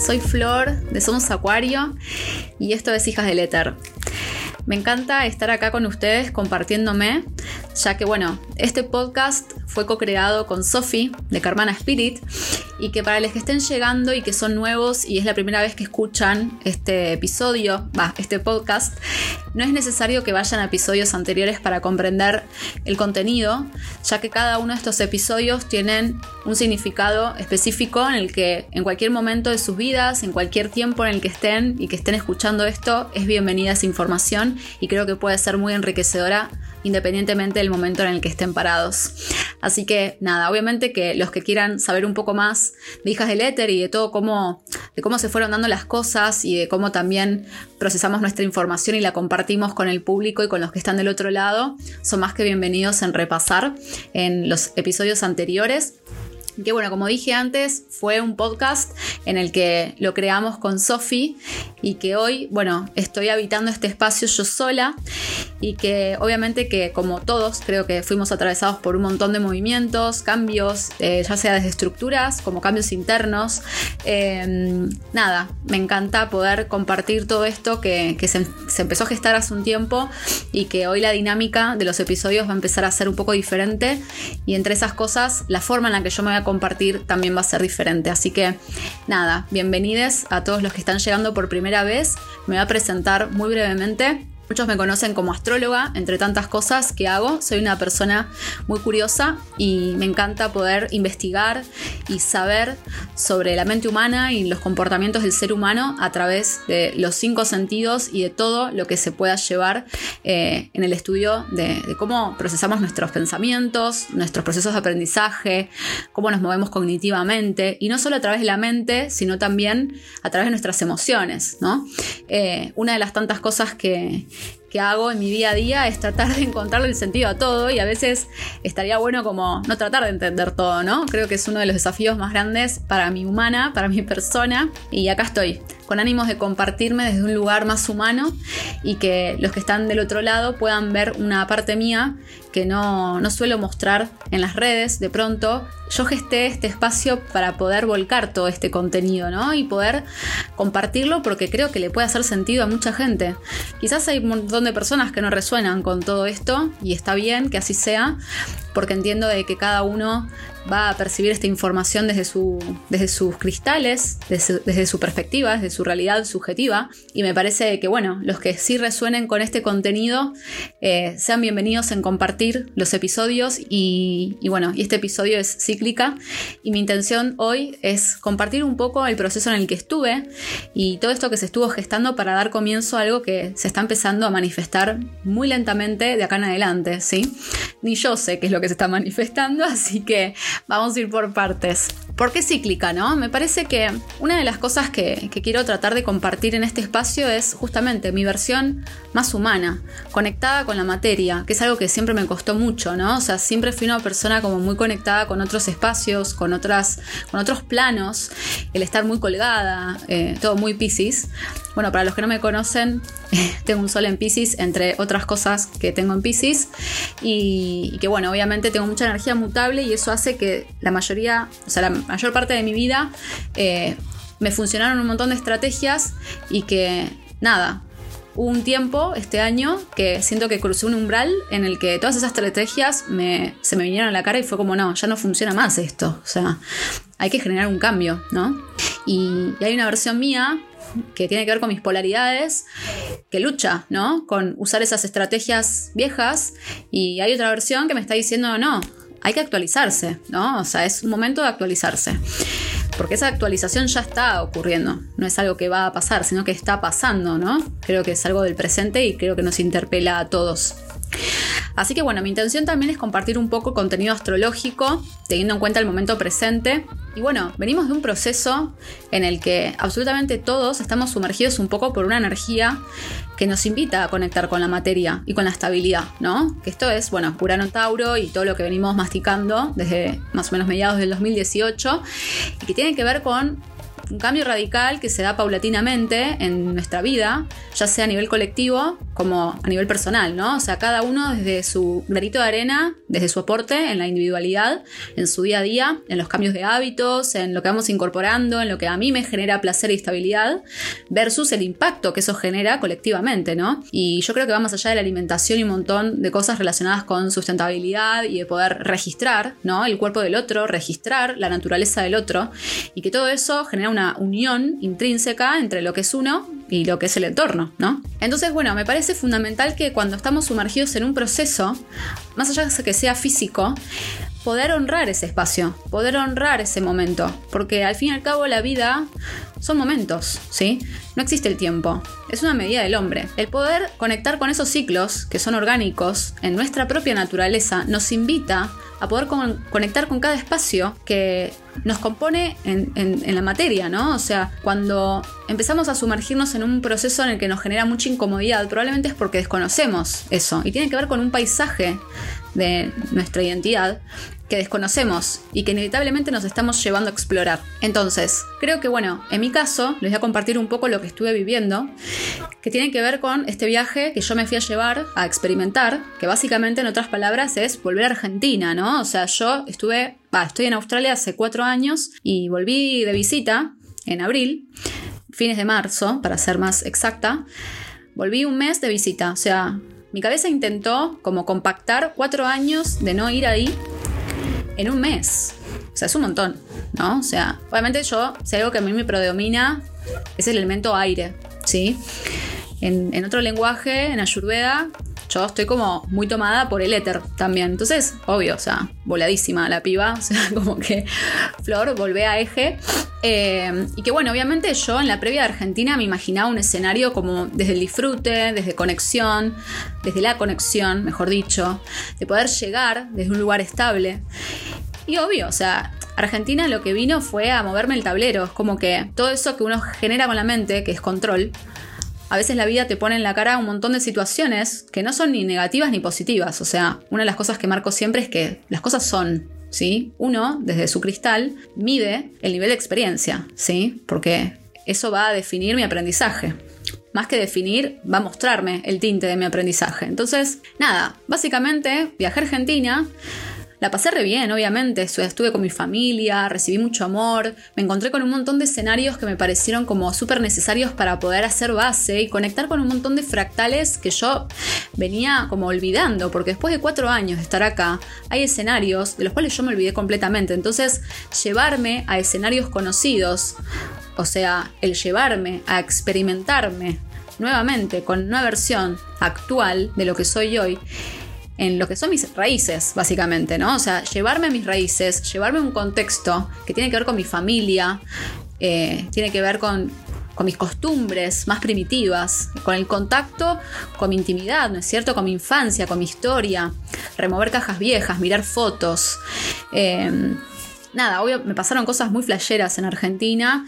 soy Flor de Somos Acuario y esto es Hijas del Éter. Me encanta estar acá con ustedes compartiéndome, ya que bueno, este podcast fue co-creado con Sophie de Carmana Spirit y que para los que estén llegando y que son nuevos y es la primera vez que escuchan este episodio, va, este podcast, no es necesario que vayan a episodios anteriores para comprender el contenido, ya que cada uno de estos episodios tienen un significado específico en el que en cualquier momento de sus vidas, en cualquier tiempo en el que estén y que estén escuchando esto, es bienvenida esa información y creo que puede ser muy enriquecedora independientemente del momento en el que estén parados. Así que nada, obviamente que los que quieran saber un poco más de Hijas del Éter y de todo cómo, de cómo se fueron dando las cosas y de cómo también procesamos nuestra información y la compartimos con el público y con los que están del otro lado, son más que bienvenidos en repasar en los episodios anteriores que bueno, como dije antes, fue un podcast en el que lo creamos con Sofi y que hoy, bueno, estoy habitando este espacio yo sola y que obviamente que como todos creo que fuimos atravesados por un montón de movimientos, cambios, eh, ya sea desde estructuras como cambios internos. Em, nada, me encanta poder compartir todo esto que, se, se empezó a gestar hace un tiempo y que hoy la dinámica de los episodios va a empezar a ser un poco diferente y entre esas cosas la forma en la que yo me voy a compartir también va a ser diferente. Así que nada, bienvenidos a todos los que están llegando por primera vez. Me voy a presentar muy brevemente. Muchos me conocen como astróloga, entre tantas cosas que hago. Soy una persona muy curiosa y me encanta poder investigar y saber sobre la mente humana y los comportamientos del ser humano a través de los cinco sentidos y de todo lo que se pueda llevar eh, en el estudio de, cómo procesamos nuestros pensamientos, nuestros procesos de aprendizaje, cómo nos movemos cognitivamente y no solo a través de la mente, sino también a través de nuestras emociones. ¿no? Eh, una de las tantas cosas que, que hago en mi día a día es tratar de encontrarle el sentido a todo y a veces estaría bueno como no tratar de entender todo, ¿no? Creo que es uno de los desafíos más grandes para mi humana, para mi persona y acá estoy con ánimos de compartirme desde un lugar más humano y que los que están del otro lado puedan ver una parte mía que no, no suelo mostrar en las redes de pronto. Yo gesté este espacio para poder volcar todo este contenido, ¿no? Y poder compartirlo porque creo que le puede hacer sentido a mucha gente. Quizás hay un montón de personas que no resuenan con todo esto y está bien que así sea, porque entiendo de que cada uno va a percibir esta información desde, su, desde sus cristales, desde, su perspectiva, desde su realidad subjetiva. Y me parece que, bueno, los que sí resuenen con este contenido, eh, sean bienvenidos en compartir los episodios. Y, y, bueno, y este episodio es cíclica. Y mi intención hoy es compartir un poco el proceso en el que estuve y todo esto que se estuvo gestando para dar comienzo a algo que se está empezando a manifestar muy lentamente de acá en adelante, ¿sí? Ni yo sé qué es lo que se está manifestando, así que Vamos a ir por partes. ¿Por qué cíclica, no? Me parece que una de las cosas que, quiero tratar de compartir en este espacio es justamente mi versión más humana, conectada con la materia, que es algo que siempre me costó mucho, ¿no? O sea, siempre fui una persona como muy conectada con otros espacios, con, otras, con otros planos, el estar muy colgada, eh, todo muy piscis. Bueno, para los que no me conocen, tengo un sol en Pisces, entre otras cosas que tengo en Pisces, y, que bueno, obviamente tengo mucha energía mutable y eso hace que la mayoría, o sea, la mayor parte de mi vida eh, me funcionaron un montón de estrategias y que nada, hubo un tiempo este año que siento que crucé un umbral en el que todas esas estrategias se me vinieron a la cara y fue como, no, ya no funciona más esto, o sea, hay que generar un cambio, ¿no? y hay una versión mía que tiene que ver con mis polaridades, que lucha, ¿no? Con usar esas estrategias viejas y hay otra versión que me está diciendo, no, hay que actualizarse, ¿no? O sea, es un momento de actualizarse. Porque esa actualización ya está ocurriendo, no es algo que va a pasar, sino que está pasando, ¿no? Creo que es algo del presente y creo que nos interpela a todos. Así que bueno, mi intención también es compartir un poco contenido astrológico, teniendo en cuenta el momento presente. Y bueno, venimos de un proceso en el que absolutamente todos estamos sumergidos un poco por una energía que nos invita a conectar con la materia y con la estabilidad, ¿no? Que esto es, bueno, Urano Tauro y todo lo que venimos masticando desde más o menos mediados del 2018 y que tiene que ver con un cambio radical que se da paulatinamente en nuestra vida, ya sea a nivel colectivo como a nivel personal, ¿no? O sea, cada uno desde su granito de arena, desde su aporte en la individualidad, en su día a día, en los cambios de hábitos, en lo que vamos incorporando, en lo que a mí me genera placer y estabilidad, versus el impacto que eso genera colectivamente, ¿no? Y yo creo que va más allá de la alimentación y un montón de cosas relacionadas con sustentabilidad y de poder registrar, ¿no? El cuerpo del otro, registrar la naturaleza del otro y que todo eso genera una unión intrínseca entre lo que es uno y lo que es el entorno, ¿no? Entonces, bueno, me parece fundamental que cuando estamos sumergidos en un proceso, más allá de que sea físico, poder honrar ese espacio, poder honrar ese momento, porque al fin y al cabo la vida son momentos, ¿sí? No existe el tiempo, es una medida del hombre. El poder conectar con esos ciclos que son orgánicos en nuestra propia naturaleza nos invita a poder conectar con cada espacio que nos compone en, en, la materia, ¿no? O sea, cuando empezamos a sumergirnos en un proceso en el que nos genera mucha incomodidad, probablemente es porque desconocemos eso y tiene que ver con un paisaje de nuestra identidad que desconocemos y que inevitablemente nos estamos llevando a explorar. Entonces, creo que bueno, en mi caso les voy a compartir un poco lo que estuve viviendo, que tiene que ver con este viaje que yo me fui a llevar a experimentar, que básicamente en otras palabras es volver a Argentina, ¿no? O sea, yo estuve, estoy en Australia hace cuatro años y volví de visita en abril, fines de marzo, para ser más exacta. Volví un mes de visita, o sea, mi cabeza intentó como compactar cuatro años de no ir ahí en un mes. O sea, es un montón, ¿no? O sea, obviamente yo, si algo que a mí me predomina es el elemento aire, ¿sí? En, en otro lenguaje, en Ayurveda, yo estoy como muy tomada por el éter también. Entonces, obvio, o sea, voladísima la piba. O sea, como que Flor volvé a eje. Eh, y que bueno, obviamente yo en la previa de Argentina me imaginaba un escenario como desde el disfrute, desde conexión, desde la conexión, mejor dicho, de poder llegar desde un lugar estable. Y obvio, o sea, Argentina lo que vino fue a moverme el tablero. Es como que todo eso que uno genera con la mente, que es control, a veces la vida te pone en la cara un montón de situaciones que no son ni negativas ni positivas. O sea, una de las cosas que marco siempre es que las cosas son, ¿sí? Uno, desde su cristal, mide el nivel de experiencia, ¿sí? Porque eso va a definir mi aprendizaje. Más que definir, va a mostrarme el tinte de mi aprendizaje. Entonces, nada, básicamente viajé a Argentina la pasé re bien, obviamente. Estuve con mi familia, recibí mucho amor. Me encontré con un montón de escenarios que me parecieron como súper necesarios para poder hacer base y conectar con un montón de fractales que yo venía como olvidando, porque después de cuatro años de estar acá, hay escenarios de los cuales yo me olvidé completamente. Entonces, llevarme a escenarios conocidos, o sea, el llevarme a experimentarme nuevamente con una versión actual de lo que soy hoy, en lo que son mis raíces, básicamente, ¿no? O sea, llevarme a mis raíces, llevarme a un contexto que tiene que ver con mi familia, eh, tiene que ver con, mis costumbres más primitivas, con el contacto con mi intimidad, ¿no es cierto? Con mi infancia, con mi historia, remover cajas viejas, mirar fotos. Em, nada, obvio, me pasaron cosas muy flasheras en Argentina.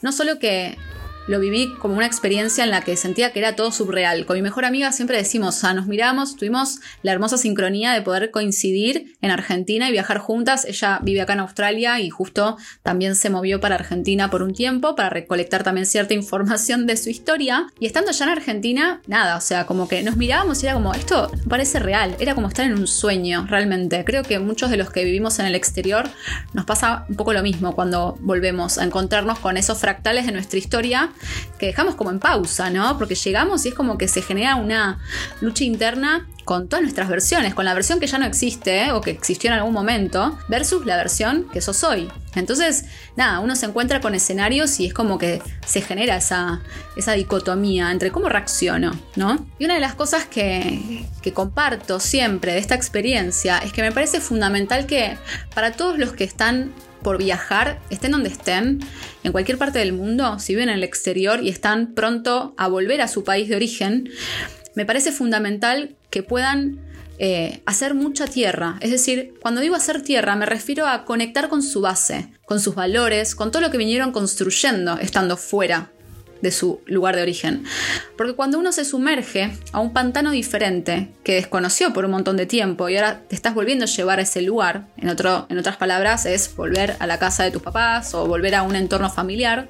No solo que lo viví como una experiencia en la que sentía que era todo subreal. Con mi mejor amiga siempre decimos, o nos miramos, tuvimos la hermosa sincronía de poder coincidir en Argentina y viajar juntas. Ella vive acá en Australia y justo también se movió para Argentina por un tiempo para recolectar también cierta información de su historia. Y estando allá en Argentina, nada, o sea, como que nos mirábamos y era como, esto parece real, era como estar en un sueño, realmente. Creo que muchos de los que vivimos en el exterior nos pasa un poco lo mismo cuando volvemos a encontrarnos con esos fractales de nuestra historia que dejamos como en pausa, ¿no? Porque llegamos y es como que se genera una lucha interna con todas nuestras versiones, con la versión que ya no existe o que existió en algún momento, versus la versión que sos hoy. Entonces, nada, uno se encuentra con escenarios y es como que se genera esa, esa dicotomía entre cómo reacciono, ¿no? Y una de las cosas que, que comparto siempre de esta experiencia es que me parece fundamental que para todos los que están por viajar, estén donde estén, en cualquier parte del mundo, si viven en el exterior y están pronto a volver a su país de origen, me parece fundamental que puedan eh, hacer mucha tierra. Es decir, cuando digo hacer tierra me refiero a conectar con su base, con sus valores, con todo lo que vinieron construyendo estando fuera de su lugar de origen. Porque cuando uno se sumerge a un pantano diferente que desconoció por un montón de tiempo y ahora te estás volviendo a llevar a ese lugar, en, otro, en otras palabras es volver a la casa de tus papás o volver a un entorno familiar,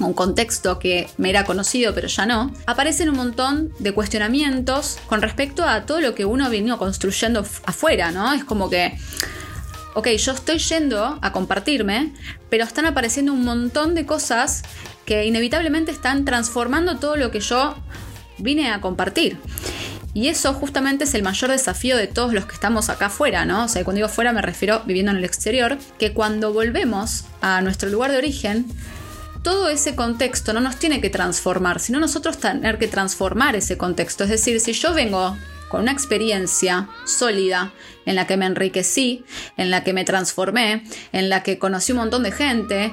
un contexto que me era conocido pero ya no, aparecen un montón de cuestionamientos con respecto a todo lo que uno vino construyendo afuera, ¿no? Es como que, ok, yo estoy yendo a compartirme, pero están apareciendo un montón de cosas que inevitablemente están transformando todo lo que yo vine a compartir. Y eso justamente es el mayor desafío de todos los que estamos acá afuera, ¿no? O sea, cuando digo fuera me refiero viviendo en el exterior, que cuando volvemos a nuestro lugar de origen, todo ese contexto no nos tiene que transformar, sino nosotros tener que transformar ese contexto. Es decir, si yo vengo con una experiencia sólida en la que me enriquecí, en la que me transformé, en la que conocí un montón de gente,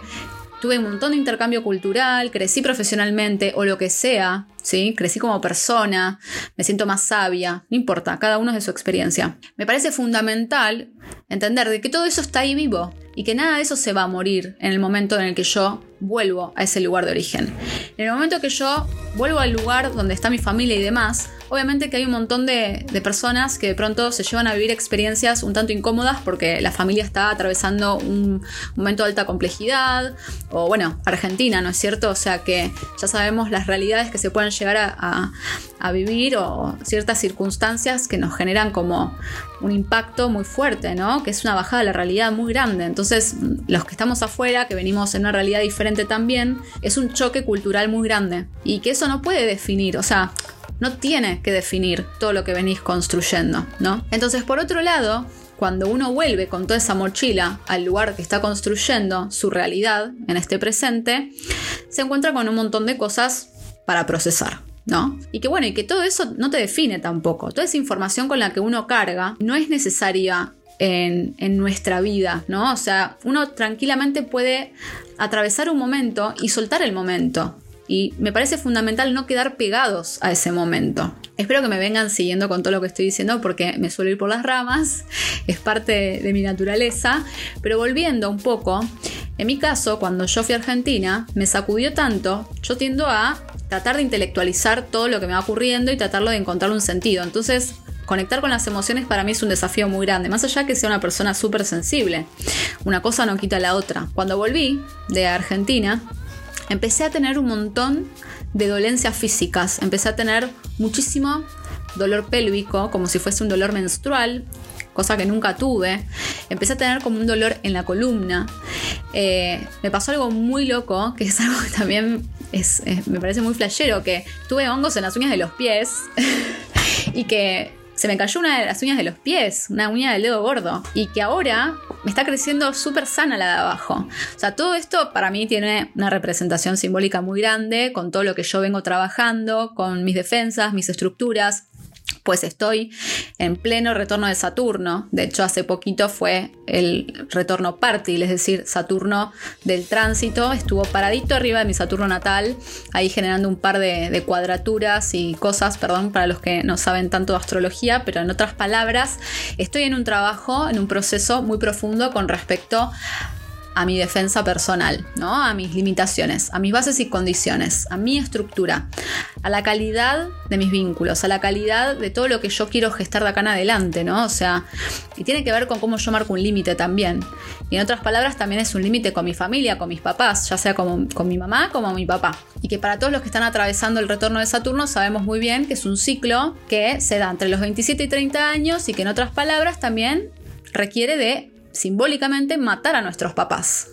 tuve un montón de intercambio cultural, crecí profesionalmente o lo que sea, ¿sí? Crecí como persona, me siento más sabia, no importa, cada uno es de su experiencia. Me parece fundamental entender de que todo eso está ahí vivo y que nada de eso se va a morir en el momento en el que yo vuelvo a ese lugar de origen. En el momento que yo vuelvo al lugar donde está mi familia y demás, obviamente que hay un montón de, personas que de pronto se llevan a vivir experiencias un tanto incómodas porque la familia está atravesando un momento de alta complejidad, o bueno, Argentina, ¿no es cierto? O sea que ya sabemos las realidades que se pueden llegar a, a vivir o ciertas circunstancias que nos generan como un impacto muy fuerte, ¿no? Que es una bajada de la realidad muy grande. Entonces, los que estamos afuera, que venimos en una realidad diferente también, es un choque cultural muy grande. Y que eso no puede definir, o sea, no tiene que definir todo lo que venís construyendo, ¿no? Entonces, por otro lado, cuando uno vuelve con toda esa mochila al lugar que está construyendo su realidad en este presente, se encuentra con un montón de cosas para procesar. ¿No? Y que bueno, y que todo eso no te define tampoco. Toda esa información con la que uno carga no es necesaria en, en, nuestra vida, ¿no? O sea, uno tranquilamente puede atravesar un momento y soltar el momento y me parece fundamental no quedar pegados a ese momento. Espero que me vengan siguiendo con todo lo que estoy diciendo porque me suelo ir por las ramas, es parte de mi naturaleza, pero volviendo un poco, en mi caso, cuando yo fui a Argentina, me sacudió tanto, yo tiendo a tratar de intelectualizar todo lo que me va ocurriendo y tratarlo de encontrar un sentido. Entonces, conectar con las emociones para mí es un desafío muy grande, más allá que sea una persona súper sensible. Una cosa no quita la otra. Cuando volví de Argentina, empecé a tener un montón de dolencias físicas. Empecé a tener muchísimo dolor pélvico, como si fuese un dolor menstrual, cosa que nunca tuve. Empecé a tener como un dolor en la columna. Eh, me pasó algo muy loco, que es algo que también es, me parece muy flashero, que tuve hongos en las uñas de los pies y que se me cayó una de las uñas de los pies, una uña del dedo gordo, y que ahora me está creciendo súper sana la de abajo. O sea, todo esto para mí tiene una representación simbólica muy grande con todo lo que yo vengo trabajando, con mis defensas, mis estructuras, pues estoy en pleno retorno de Saturno. De hecho, hace poquito fue el retorno party, es decir, Saturno del tránsito. Estuvo paradito arriba de mi Saturno natal, ahí generando un par de, de cuadraturas y cosas, perdón, para los que no saben tanto de astrología, pero en otras palabras, estoy en un trabajo, en un proceso muy profundo con respecto a mi defensa personal, ¿no? A mis limitaciones, a mis bases y condiciones, a mi estructura, a la calidad de mis vínculos, a la calidad de todo lo que yo quiero gestar de acá en adelante, ¿no? O sea, y tiene que ver con cómo yo marco un límite también. Y en otras palabras, también es un límite con mi familia, con mis papás, ya sea con mi mamá como mi papá. Y que para todos los que están atravesando el retorno de Saturno sabemos muy bien que es un ciclo que se da entre los 27 y 30 años y que en otras palabras también requiere de simbólicamente matar a nuestros papás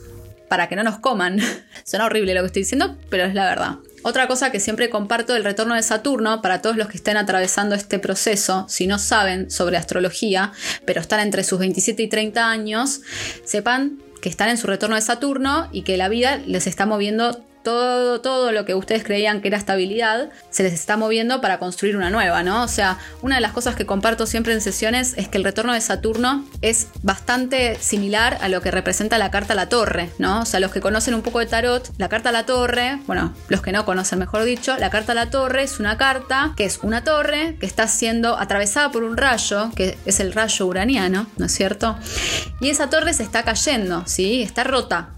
para que no nos coman. Suena horrible lo que estoy diciendo, pero es la verdad. Otra cosa que siempre comparto del retorno de Saturno, para todos los que estén atravesando este proceso, si no saben sobre astrología, pero están entre sus 27 y 30 años, sepan que están en su retorno de Saturno y que la vida les está moviendo todo, todo lo que ustedes creían que era estabilidad se les está moviendo para construir una nueva, ¿no? O sea, una de las cosas que comparto siempre en sesiones es que el retorno de Saturno es bastante similar a lo que representa la carta a la torre, ¿no? O sea, los que conocen un poco de tarot, la carta a la torre, bueno, los que no conocen mejor dicho, la carta a la torre es una carta que es una torre que está siendo atravesada por un rayo, que es el rayo uraniano, ¿no es cierto? Y esa torre se está cayendo, ¿sí? Está rota,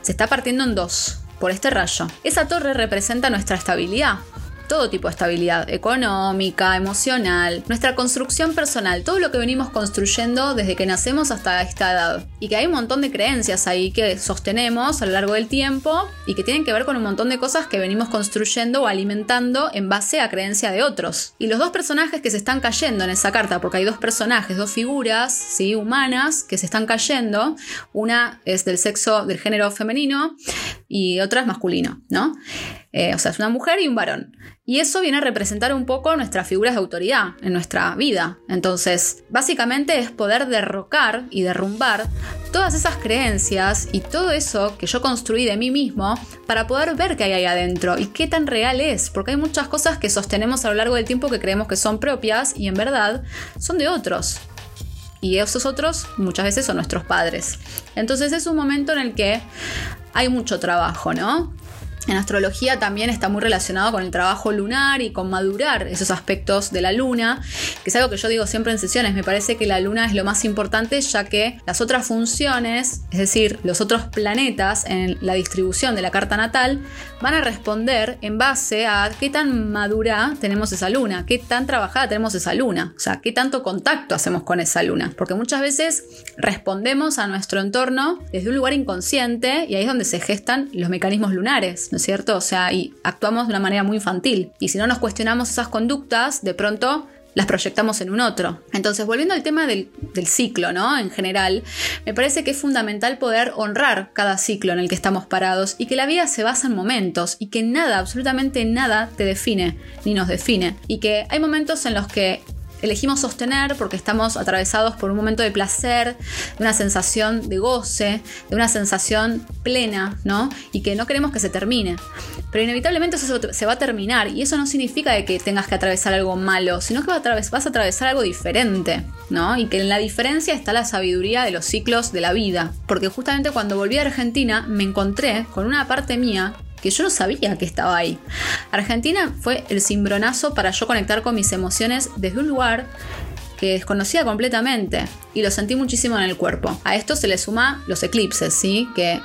se está partiendo en dos por este rayo. Esa torre representa nuestra estabilidad. todo tipo de estabilidad, económica, emocional, nuestra construcción personal, todo lo que venimos construyendo desde que nacemos hasta esta edad. Y que hay un montón de creencias ahí que sostenemos a lo largo del tiempo y que tienen que ver con un montón de cosas que venimos construyendo o alimentando en base a creencia de otros. Y los dos personajes que se están cayendo en esa carta, porque hay dos personajes, dos figuras, ¿sí? Humanas que se están cayendo, una es del sexo, del género femenino y otra es masculino, ¿no? Eh, o sea, es una mujer y un varón. Y eso viene a representar un poco nuestras figuras de autoridad en nuestra vida. Entonces, básicamente es poder derrocar y derrumbar todas esas creencias y todo eso que yo construí de mí mismo para poder ver qué hay ahí adentro y qué tan real es. Porque hay muchas cosas que sostenemos a lo largo del tiempo que creemos que son propias y en verdad son de otros. Y esos otros muchas veces son nuestros padres. Entonces es un momento en el que hay mucho trabajo, ¿no? En astrología también está muy relacionado con el trabajo lunar y con madurar esos aspectos de la luna, que es algo que yo digo siempre en sesiones. Me parece que la luna es lo más importante ya que las otras funciones, es decir, los otros planetas en la distribución de la carta natal, van a responder en base a qué tan madura tenemos esa luna, qué tan trabajada tenemos esa luna, o sea, qué tanto contacto hacemos con esa luna. Porque muchas veces respondemos a nuestro entorno desde un lugar inconsciente y ahí es donde se gestan los mecanismos lunares. ¿no es cierto? O sea, y actuamos de una manera muy infantil. Y si no nos cuestionamos esas conductas, de pronto las proyectamos en un otro. Entonces, volviendo al tema del, del, ciclo, ¿no? En general, me parece que es fundamental poder honrar cada ciclo en el que estamos parados y que la vida se basa en momentos y que nada, absolutamente nada, te define ni nos define. Y que hay momentos en los que elegimos sostener porque estamos atravesados por un momento de placer, de una sensación de goce, de una sensación plena, ¿no? Y que no queremos que se termine. Pero inevitablemente eso se va a terminar y eso no significa que tengas que atravesar algo malo, sino que vas a atravesar algo diferente, ¿no? Y que en la diferencia está la sabiduría de los ciclos de la vida. Porque justamente cuando volví a Argentina me encontré con una parte mía que yo no sabía que estaba ahí. Argentina fue el cimbronazo para yo conectar con mis emociones desde un lugar que desconocía completamente y lo sentí muchísimo en el cuerpo. A esto se le suma los eclipses, ¿sí? Que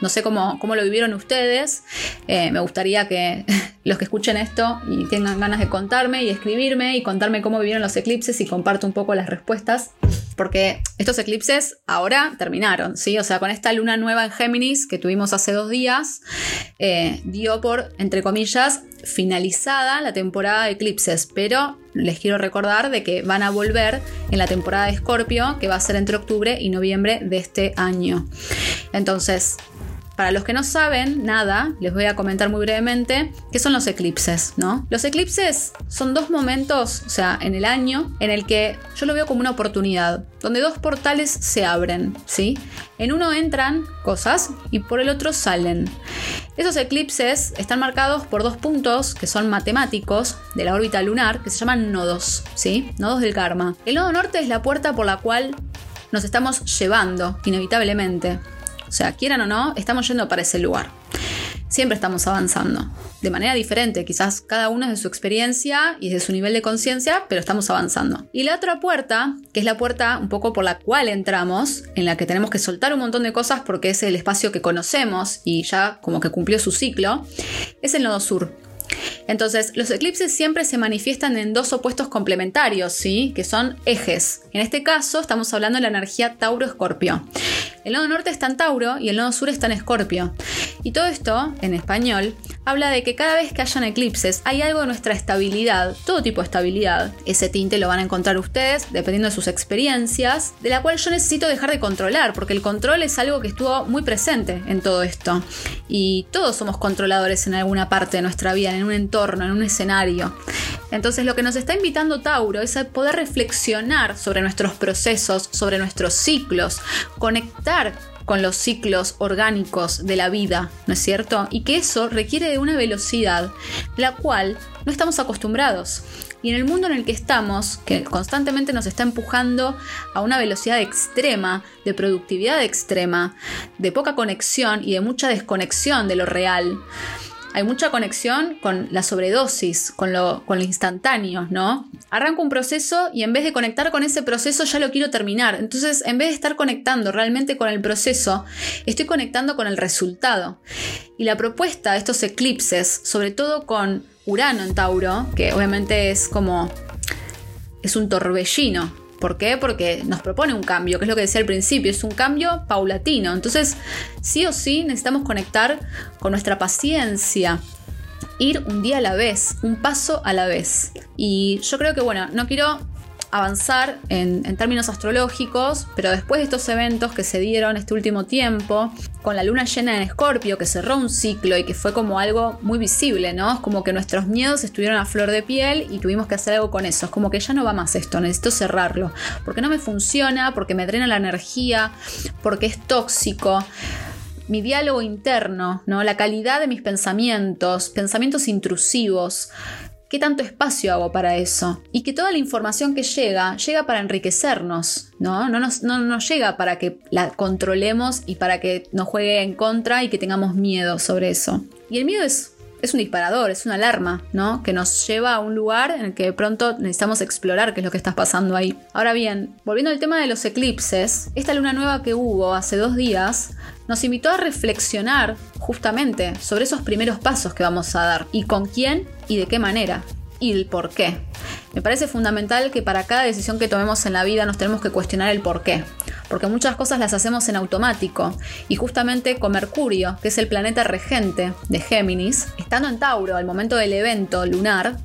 no sé cómo, cómo lo vivieron ustedes. Eh, me gustaría que los que escuchen esto y tengan ganas de contarme y escribirme y contarme cómo vivieron los eclipses y comparto un poco las respuestas porque estos eclipses ahora terminaron, ¿sí? O sea, con esta luna nueva en Géminis que tuvimos hace dos días, eh, dio por, entre comillas, finalizada la temporada de eclipses, pero les quiero recordar de que van a volver en la temporada de Escorpio, que va a ser entre octubre y noviembre de este año. Entonces, para los que no saben nada, les voy a comentar muy brevemente qué son los eclipses, ¿no? Los eclipses son dos momentos, o sea, en el año, en el que yo lo veo como una oportunidad, donde dos portales se abren, ¿sí? En uno entran cosas y por el otro salen. Esos eclipses están marcados por dos puntos que son matemáticos de la órbita lunar que se llaman nodos, ¿sí? Nodos del karma. El nodo norte es la puerta por la cual nos estamos llevando, inevitablemente. O sea, quieran o no, estamos yendo para ese lugar. Siempre estamos avanzando. De manera diferente, quizás cada uno es de su experiencia y de su nivel de conciencia, pero estamos avanzando. Y la otra puerta, que es la puerta un poco por la cual entramos, en la que tenemos que soltar un montón de cosas porque es el espacio que conocemos y ya como que cumplió su ciclo, es el nodo sur. Entonces, los eclipses siempre se manifiestan en dos opuestos complementarios, ¿sí? Que son ejes. En este caso, estamos hablando de la energía Tauro-Escorpio. El nodo norte está en Tauro y el nodo sur está en Escorpio. Y todo esto, en español, habla de que cada vez que hayan eclipses hay algo de nuestra estabilidad, todo tipo de estabilidad. Ese tinte lo van a encontrar ustedes, dependiendo de sus experiencias, de la cual yo necesito dejar de controlar, porque el control es algo que estuvo muy presente en todo esto. Y todos somos controladores en alguna parte de nuestra vida, en un entorno, en un escenario. Entonces lo que nos está invitando Tauro es a poder reflexionar sobre nuestros procesos, sobre nuestros ciclos, conectar con los ciclos orgánicos de la vida, ¿no es cierto? Y que eso requiere de una velocidad la cual no estamos acostumbrados. Y en el mundo en el que estamos, que constantemente nos está empujando a una velocidad extrema, de productividad extrema, de poca conexión y de mucha desconexión de lo real, hay mucha conexión con la sobredosis, con lo, con instantáneo, ¿no? Arranco un proceso y en vez de conectar con ese proceso ya lo quiero terminar. Entonces, en vez de estar conectando realmente con el proceso, estoy conectando con el resultado. Y la propuesta de estos eclipses, sobre todo con Urano en Tauro, que obviamente es como... es un torbellino, ¿Por qué? Porque nos propone un cambio, que es lo que decía al principio, es un cambio paulatino. Entonces, sí o sí necesitamos conectar con nuestra paciencia, ir un día a la vez, un paso a la vez. Y yo creo que, bueno, no quiero avanzar en, términos astrológicos, pero después de estos eventos que se dieron este último tiempo, con la luna llena en Escorpio, que cerró un ciclo y que fue como algo muy visible, ¿no? Es como que nuestros miedos estuvieron a flor de piel y tuvimos que hacer algo con eso. Es como que ya no va más esto, necesito cerrarlo, porque no me funciona, porque me drena la energía, porque es tóxico mi diálogo interno, ¿no? La calidad de mis pensamientos, pensamientos intrusivos, qué tanto espacio hago para eso. Y que toda la información que llega, llega para enriquecernos, ¿no? No nos, no llega para que la controlemos y para que nos juegue en contra y que tengamos miedo sobre eso. Y el miedo es es un disparador, es una alarma, ¿no? Que nos lleva a un lugar en el que de pronto necesitamos explorar qué es lo que está pasando ahí. Ahora bien, volviendo al tema de los eclipses, esta luna nueva que hubo hace dos días nos invitó a reflexionar justamente sobre esos primeros pasos que vamos a dar y con quién y de qué manera y el por qué. Me parece fundamental que para cada decisión que tomemos en la vida nos tenemos que cuestionar el por qué, porque muchas cosas las hacemos en automático y justamente con Mercurio, que es el planeta regente de Géminis, estando en Tauro al momento del evento lunar,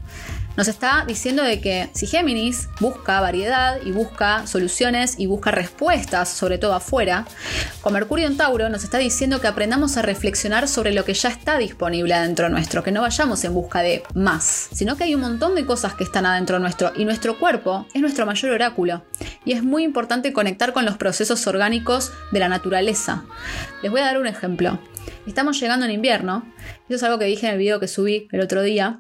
nos está diciendo de que si Géminis busca variedad y busca soluciones y busca respuestas, sobre todo afuera, con Mercurio en Tauro nos está diciendo que aprendamos a reflexionar sobre lo que ya está disponible adentro nuestro, que no vayamos en busca de más, sino que hay un montón de cosas que están adentro nuestro y nuestro cuerpo es nuestro mayor oráculo. Y es muy importante conectar con los procesos orgánicos de la naturaleza. Les voy a dar un ejemplo. Estamos llegando en invierno, eso es algo que dije en el video que subí el otro día,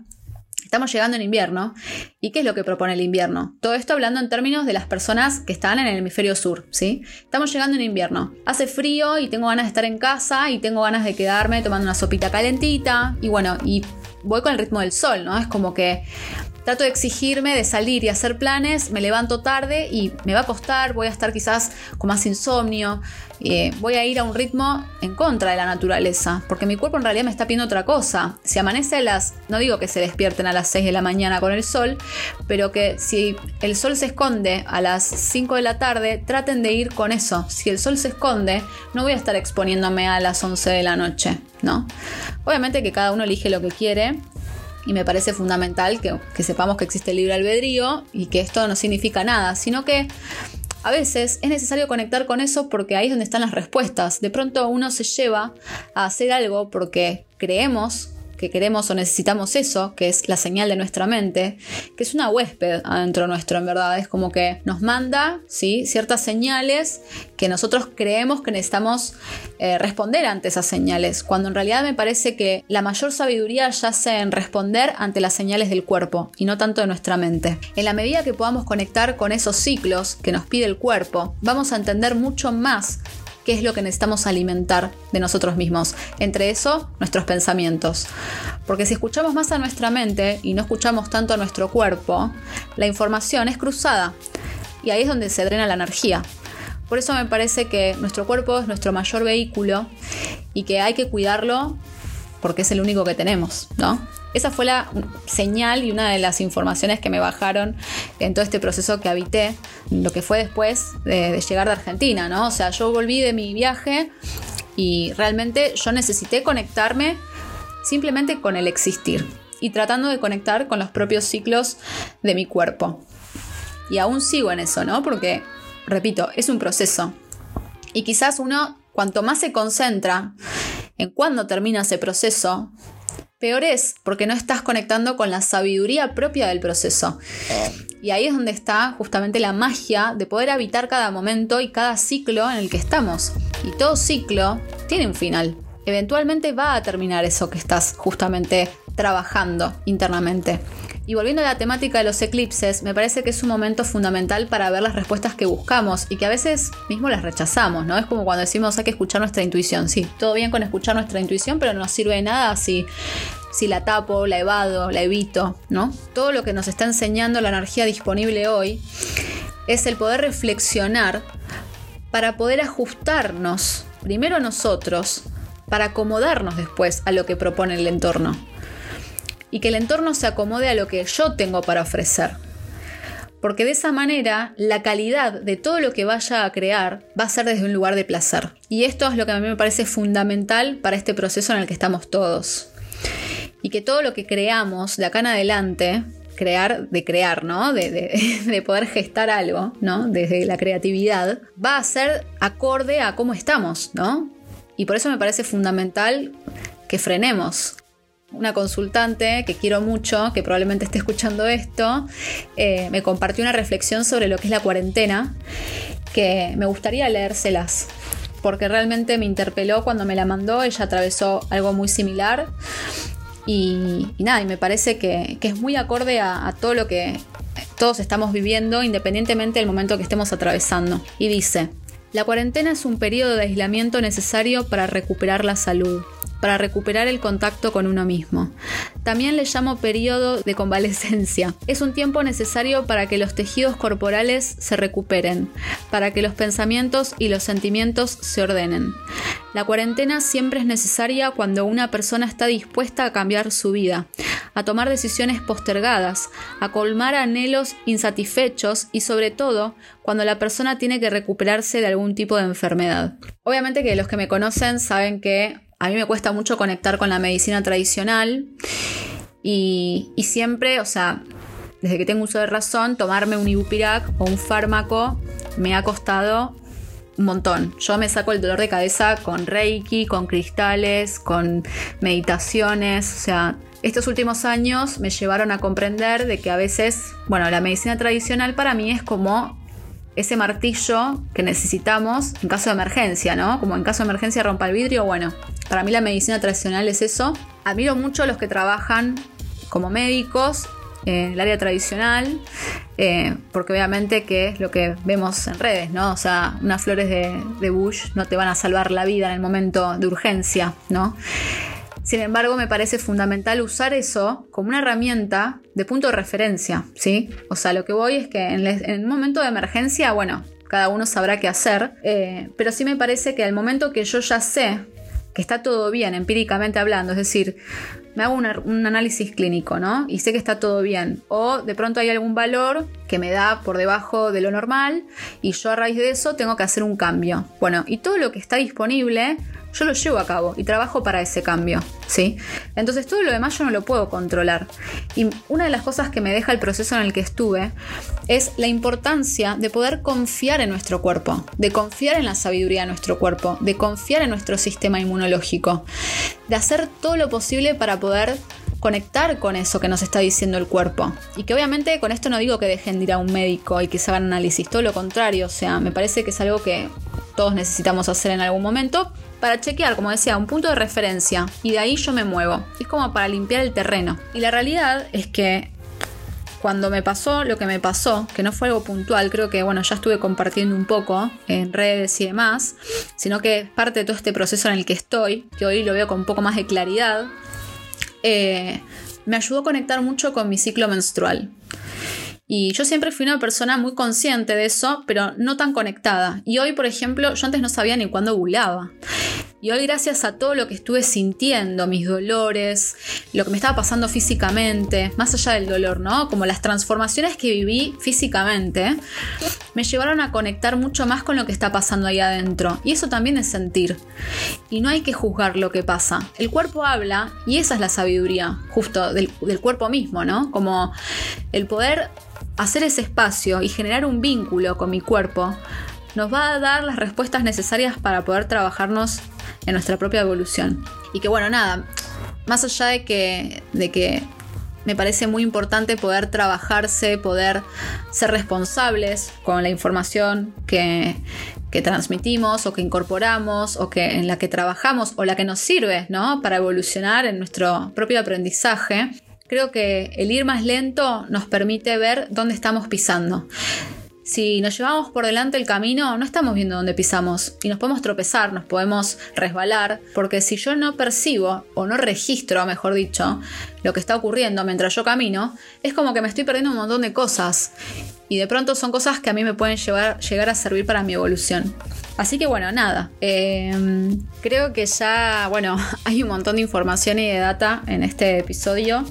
Estamos llegando en invierno. ¿Y qué es lo que propone el invierno? Todo esto hablando en términos de las personas que están en el hemisferio sur, ¿sí? Estamos llegando en invierno. Hace frío y tengo ganas de estar en casa y tengo ganas de quedarme tomando una sopita calentita. Y bueno, y voy con el ritmo del sol, ¿no? Es como que trato de exigirme de salir y hacer planes, me levanto tarde y me va a costar, voy a estar quizás con más insomnio, eh, voy a ir a un ritmo en contra de la naturaleza, porque mi cuerpo en realidad me está pidiendo otra cosa. Si amanece a las, no digo que se despierten a las 6 de la mañana con el sol, pero que si el sol se esconde a las 5 de la tarde, traten de ir con eso. Si el sol se esconde, no voy a estar exponiéndome a las 11 de la noche, ¿no? Obviamente que cada uno elige lo que quiere, y me parece fundamental que, sepamos que existe el libre albedrío y que esto no significa nada, sino que a veces es necesario conectar con eso porque ahí es donde están las respuestas. De pronto uno se lleva a hacer algo porque creemos que queremos o necesitamos eso, que es la señal de nuestra mente, que es una huésped adentro nuestro, en verdad. Es como que nos manda ¿sí? ciertas señales que nosotros creemos que necesitamos eh, responder ante esas señales, cuando en realidad me parece que la mayor sabiduría yace en responder ante las señales del cuerpo y no tanto de nuestra mente. En la medida que podamos conectar con esos ciclos que nos pide el cuerpo, vamos a entender mucho más qué es lo que necesitamos alimentar de nosotros mismos. Entre eso, nuestros pensamientos. Porque si escuchamos más a nuestra mente y no escuchamos tanto a nuestro cuerpo, la información es cruzada. Y ahí es donde se drena la energía. Por eso me parece que nuestro cuerpo es nuestro mayor vehículo y que hay que cuidarlo porque es el único que tenemos, ¿no? Esa fue la señal y una de las informaciones que me bajaron en todo este proceso que habité, lo que fue después de, llegar de Argentina, ¿no? O sea, yo volví de mi viaje y realmente yo necesité conectarme simplemente con el existir y tratando de conectar con los propios ciclos de mi cuerpo. Y aún sigo en eso, ¿no? Porque, repito, es un proceso. Y quizás uno, cuanto más se concentra en cuándo termina ese proceso, peor es, porque no estás conectando con la sabiduría propia del proceso. Y ahí es donde está justamente la magia de poder habitar cada momento y cada ciclo en el que estamos. Y todo ciclo tiene un final. Eventualmente va a terminar eso que estás justamente trabajando internamente. Y volviendo a la temática de los eclipses, me parece que es un momento fundamental para ver las respuestas que buscamos y que a veces mismo las rechazamos, ¿no? Es como cuando decimos hay que escuchar nuestra intuición. Sí, todo bien con escuchar nuestra intuición, pero no sirve de nada si, si la tapo, la evado, la evito, ¿no? Todo lo que nos está enseñando la energía disponible hoy es el poder reflexionar para poder ajustarnos primero a nosotros, para acomodarnos después a lo que propone el entorno y que el entorno se acomode a lo que yo tengo para ofrecer. Porque de esa manera la calidad de todo lo que vaya a crear va a ser desde un lugar de placer. Y esto es lo que a mí me parece fundamental para este proceso en el que estamos todos. Y que todo lo que creamos de acá en adelante, crear de crear, ¿no? De, de, poder gestar algo, ¿no? Desde la creatividad, va a ser acorde a cómo estamos, ¿no? Y por eso me parece fundamental que frenemos, una consultante que quiero mucho, que probablemente esté escuchando esto, eh, me compartió una reflexión sobre lo que es la cuarentena, que me gustaría leérselas, porque realmente me interpeló cuando me la mandó, ella atravesó algo muy similar. Y, nada, y me parece que, es muy acorde a todo lo que todos estamos viviendo, independientemente del momento que estemos atravesando. Y dice, la cuarentena es un periodo de aislamiento necesario para recuperar la salud para recuperar el contacto con uno mismo. También le llamo periodo de convalescencia. Es un tiempo necesario para que los tejidos corporales se recuperen, para que los pensamientos y los sentimientos se ordenen. La cuarentena siempre es necesaria cuando una persona está dispuesta a cambiar su vida, a tomar decisiones postergadas, a colmar anhelos insatisfechos y sobre todo cuando la persona tiene que recuperarse de algún tipo de enfermedad. Obviamente que los que me conocen saben que a mí me cuesta mucho conectar con la medicina tradicional y, siempre, o sea, desde que tengo uso de razón, tomarme un ibupirac o un fármaco me ha costado un montón. Yo me saco el dolor de cabeza con reiki, con cristales, con meditaciones, o sea, estos últimos años me llevaron a comprender de que a veces, bueno, la medicina tradicional para mí es como ese martillo que necesitamos en caso de emergencia, ¿no? Como en caso de emergencia rompa el vidrio, bueno, para mí la medicina tradicional es eso. Admiro mucho a los que trabajan como médicos en el área tradicional, eh, porque obviamente que es lo que vemos en redes, ¿no? O sea, unas flores de Bush no te van a salvar la vida en el momento de urgencia, ¿no? Sin embargo, me parece fundamental usar eso como una herramienta de punto de referencia, ¿sí? O sea, lo que voy es que en, un momento de emergencia, bueno, cada uno sabrá qué hacer, eh, pero sí me parece que al momento que yo ya sé que está todo bien, empíricamente hablando, es decir, me hago un análisis clínico, ¿no? Y sé que está todo bien. O de pronto hay algún valor que me da por debajo de lo normal y yo a raíz de eso tengo que hacer un cambio. Bueno, y todo lo que está disponible yo lo llevo a cabo y trabajo para ese cambio, ¿sí? Entonces todo lo demás yo no lo puedo controlar. Y una de las cosas que me deja el proceso en el que estuve es la importancia de poder confiar en nuestro cuerpo, de confiar en la sabiduría de nuestro cuerpo, de confiar en nuestro sistema inmunológico, de hacer todo lo posible para poder conectar con eso que nos está diciendo el cuerpo. Y que obviamente con esto no digo que dejen de ir a un médico y que se hagan análisis, todo lo contrario, o sea, me parece que es algo que todos necesitamos hacer en algún momento, para chequear, como decía, un punto de referencia y de ahí yo me muevo. Es como para limpiar el terreno. Y la realidad es que cuando me pasó lo que me pasó, que no fue algo puntual, creo que bueno, ya estuve compartiendo un poco en redes y demás, sino que parte de todo este proceso en el que estoy, que hoy lo veo con un poco más de claridad, eh, me ayudó a conectar mucho con mi ciclo menstrual. Y yo siempre fui una persona muy consciente de eso, pero no tan conectada. Y hoy, por ejemplo, yo antes no sabía ni cuándo ovulaba. Y hoy gracias a todo lo que estuve sintiendo, mis dolores, lo que me estaba pasando físicamente, más allá del dolor, ¿no? Como las transformaciones que viví físicamente, me llevaron a conectar mucho más con lo que está pasando ahí adentro. Y eso también es sentir. Y no hay que juzgar lo que pasa. El cuerpo habla y esa es la sabiduría, justo del cuerpo mismo, ¿no? Como el poder hacer ese espacio y generar un vínculo con mi cuerpo nos va a dar las respuestas necesarias para poder trabajarnos en nuestra propia evolución. Y que bueno, nada, más allá de que, de que me parece muy importante poder trabajarse, poder ser responsables con la información que, que, transmitimos o que incorporamos o que en la que trabajamos o la que nos sirve ¿no? para evolucionar en nuestro propio aprendizaje. Creo que el ir más lento nos permite ver dónde estamos pisando. Si nos llevamos por delante el camino, no estamos viendo dónde pisamos y nos podemos tropezar, nos podemos resbalar, porque si yo no percibo o no registro, mejor dicho, lo que está ocurriendo mientras yo camino, es como que me estoy perdiendo un montón de cosas y de pronto son cosas que a mí me pueden llegar a servir para mi evolución. Así que bueno, nada. Em, creo que ya, bueno, hay un montón de información y de data en este episodio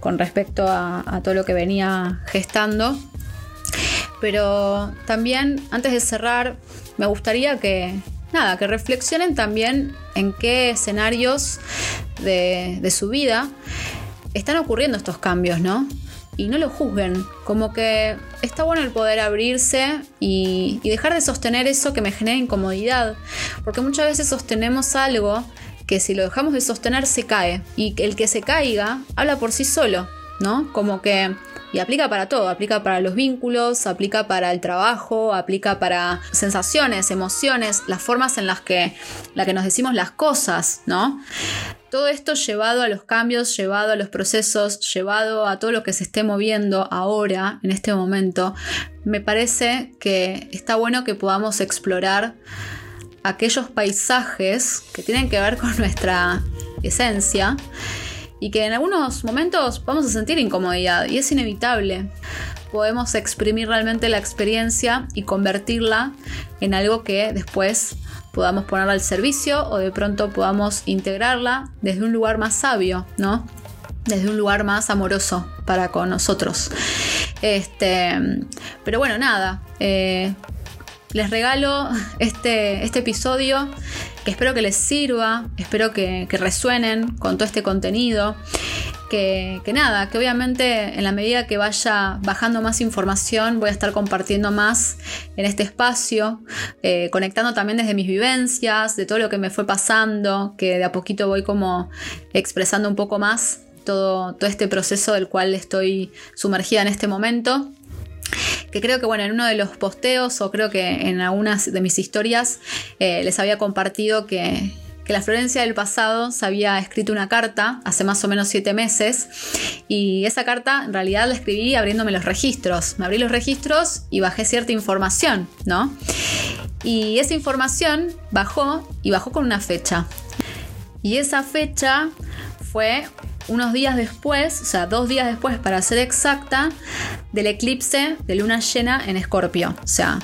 con respecto a todo lo que venía gestando. Pero también, antes de cerrar, me gustaría que, nada, que reflexionen también en qué escenarios de, su vida están ocurriendo estos cambios, ¿no? Y no lo juzguen, como que está bueno el poder abrirse y, dejar de sostener eso que me genera incomodidad, porque muchas veces sostenemos algo que si lo dejamos de sostener se cae, y el que se caiga habla por sí solo, ¿no? Como que y aplica para todo, aplica para los vínculos, aplica para el trabajo, aplica para sensaciones, emociones, las formas en las que, la que nos decimos las cosas, ¿no? Todo esto llevado a los cambios, llevado a los procesos, llevado a todo lo que se esté moviendo ahora, en este momento, me parece que está bueno que podamos explorar aquellos paisajes que tienen que ver con nuestra esencia y que en algunos momentos vamos a sentir incomodidad y es inevitable. Podemos exprimir realmente la experiencia y convertirla en algo que después podamos ponerla al servicio o de pronto podamos integrarla desde un lugar más sabio, ¿no? Desde un lugar más amoroso para con nosotros. Este, pero bueno, nada. Eh, les regalo este, este episodio que espero que les sirva, espero que, resuenen con todo este contenido. Que, nada, que obviamente en la medida que vaya bajando más información voy a estar compartiendo más en este espacio, eh, conectando también desde mis vivencias, de todo lo que me fue pasando, que de a poquito voy como expresando un poco más todo, todo este proceso del cual estoy sumergida en este momento que creo que bueno, en uno de los posteos o creo que en algunas de mis historias eh, les había compartido que, la Florencia del pasado se había escrito una carta hace más o menos siete meses y esa carta en realidad la escribí abriéndome los registros. Me abrí los registros y bajé cierta información, ¿no? Y esa información bajó y bajó con una fecha. Y esa fecha fue unos días después, o sea, dos días después para ser exacta, del eclipse de luna llena en Escorpio. O sea,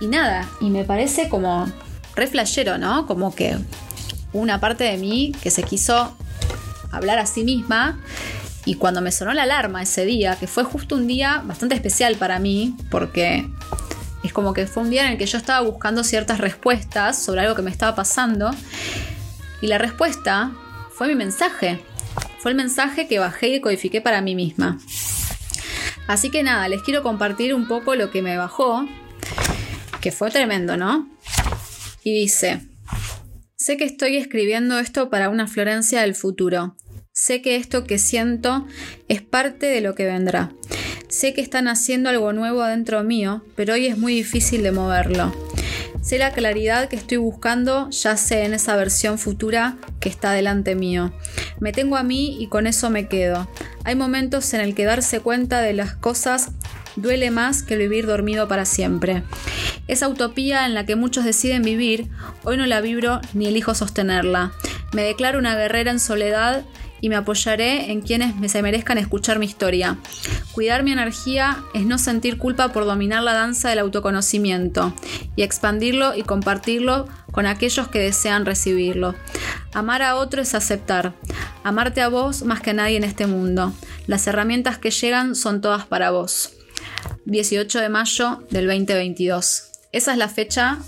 y nada, y me parece como re flashero, ¿no? Como que una parte de mí que se quiso hablar a sí misma y cuando me sonó la alarma ese día, que fue justo un día bastante especial para mí, porque es como que fue un día en el que yo estaba buscando ciertas respuestas sobre algo que me estaba pasando, y la respuesta fue mi mensaje. Fue el mensaje que bajé y codifiqué para mí misma. Así que nada, les quiero compartir un poco lo que me bajó, que fue tremendo, ¿no? Y dice, sé que estoy escribiendo esto para una Florencia del futuro. Sé que esto que siento es parte de lo que vendrá. Sé que están haciendo algo nuevo adentro mío, pero hoy es muy difícil de moverlo. Sé la claridad que estoy buscando, ya sé en esa versión futura que está delante mío. Me tengo a mí y con eso me quedo. Hay momentos en el que darse cuenta de las cosas duele más que vivir dormido para siempre. Esa utopía en la que muchos deciden vivir, hoy no la vibro ni elijo sostenerla. Me declaro una guerrera en soledad y me apoyaré en quienes me se merezcan escuchar mi historia. Cuidar mi energía es no sentir culpa por dominar la danza del autoconocimiento y expandirlo y compartirlo con aquellos que desean recibirlo. Amar a otro es aceptar. Amarte a vos más que a nadie en este mundo. Las herramientas que llegan son todas para vos. 18 de mayo del 2022. Esa es la fecha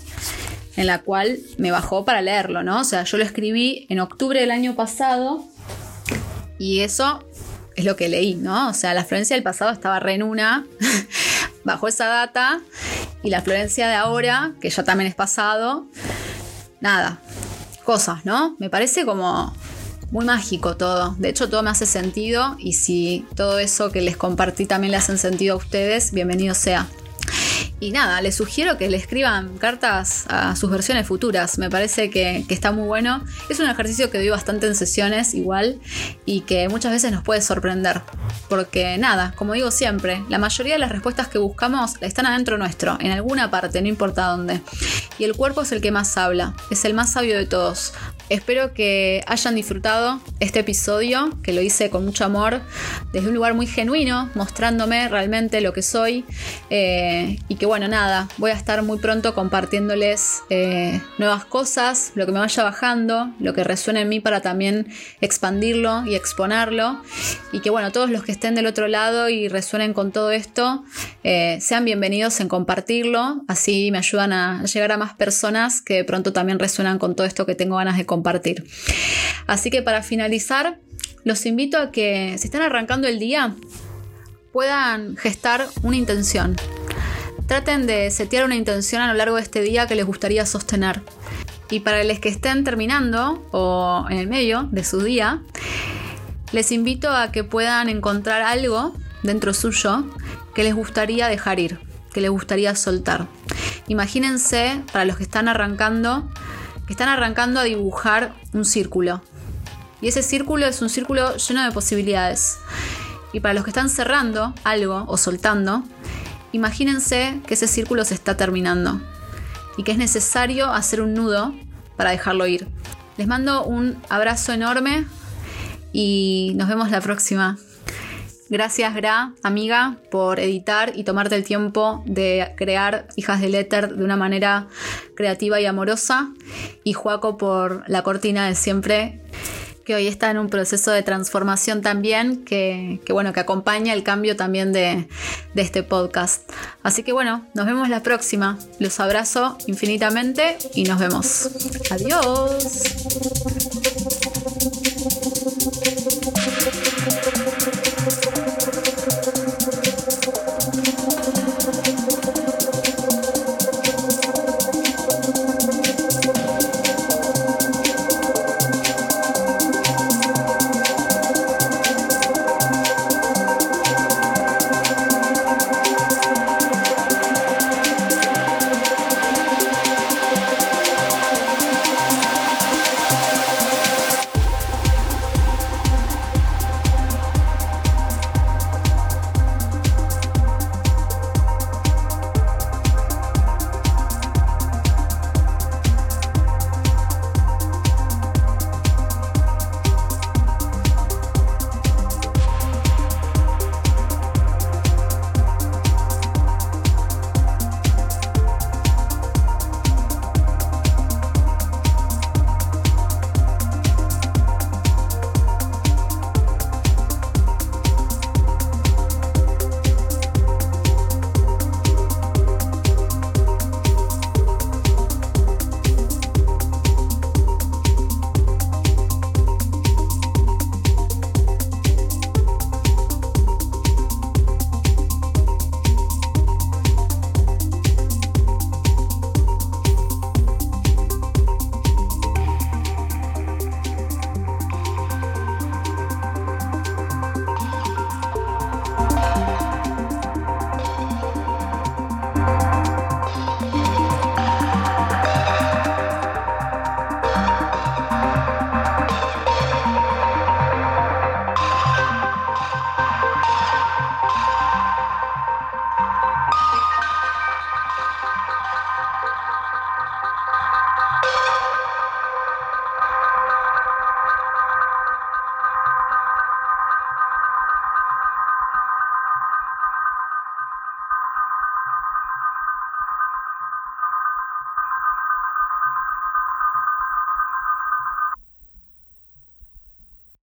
en la cual me bajó para leerlo, ¿no? O sea, yo lo escribí en octubre del año pasado y eso es lo que leí, ¿no? O sea, la Florencia del pasado estaba re en una, bajo esa data, y la Florencia de ahora, que ya también es pasado, nada, cosas, ¿no? Me parece como muy mágico todo. De hecho, todo me hace sentido y si todo eso que les compartí también le hacen sentido a ustedes, bienvenido sea. Y nada, les sugiero que le escriban cartas a sus versiones futuras. Me parece que, está muy bueno. Es un ejercicio que doy bastante en sesiones igual y que muchas veces nos puede sorprender. Porque nada, como digo siempre, la mayoría de las respuestas que buscamos están adentro nuestro, en alguna parte, no importa dónde. Y el cuerpo es el que más habla, es el más sabio de todos. Espero que hayan disfrutado este episodio, que lo hice con mucho amor, desde un lugar muy genuino, mostrándome realmente lo que soy. Eh, y que bueno, nada, voy a estar muy pronto compartiéndoles eh, nuevas cosas, lo que me vaya bajando, lo que resuene en mí para también expandirlo y exponerlo. Y que bueno, todos los que estén del otro lado y resuenen con todo esto, eh, sean bienvenidos en compartirlo. Así me ayudan a llegar a más personas que de pronto también resuenan con todo esto que tengo ganas de compartir. Así que para finalizar, los invito a que si están arrancando el día, puedan gestar una intención. Traten de setear una intención a lo largo de este día que les gustaría sostener. Y para los que estén terminando o en el medio de su día, les invito a que puedan encontrar algo dentro suyo que les gustaría dejar ir, que les gustaría soltar. Imagínense, para los que están arrancando, que están arrancando a dibujar un círculo. Y ese círculo es un círculo lleno de posibilidades. Y para los que están cerrando algo o soltando, imagínense que ese círculo se está terminando y que es necesario hacer un nudo para dejarlo ir. Les mando un abrazo enorme y nos vemos la próxima. Gracias, Gra, amiga, por editar y tomarte el tiempo de crear Hijas del Éter de una manera creativa y amorosa. Y Juaco por la cortina de siempre, que hoy está en un proceso de transformación también, que, bueno, que acompaña el cambio también de, de este podcast. Así que bueno, nos vemos la próxima. Los abrazo infinitamente y nos vemos. Adiós.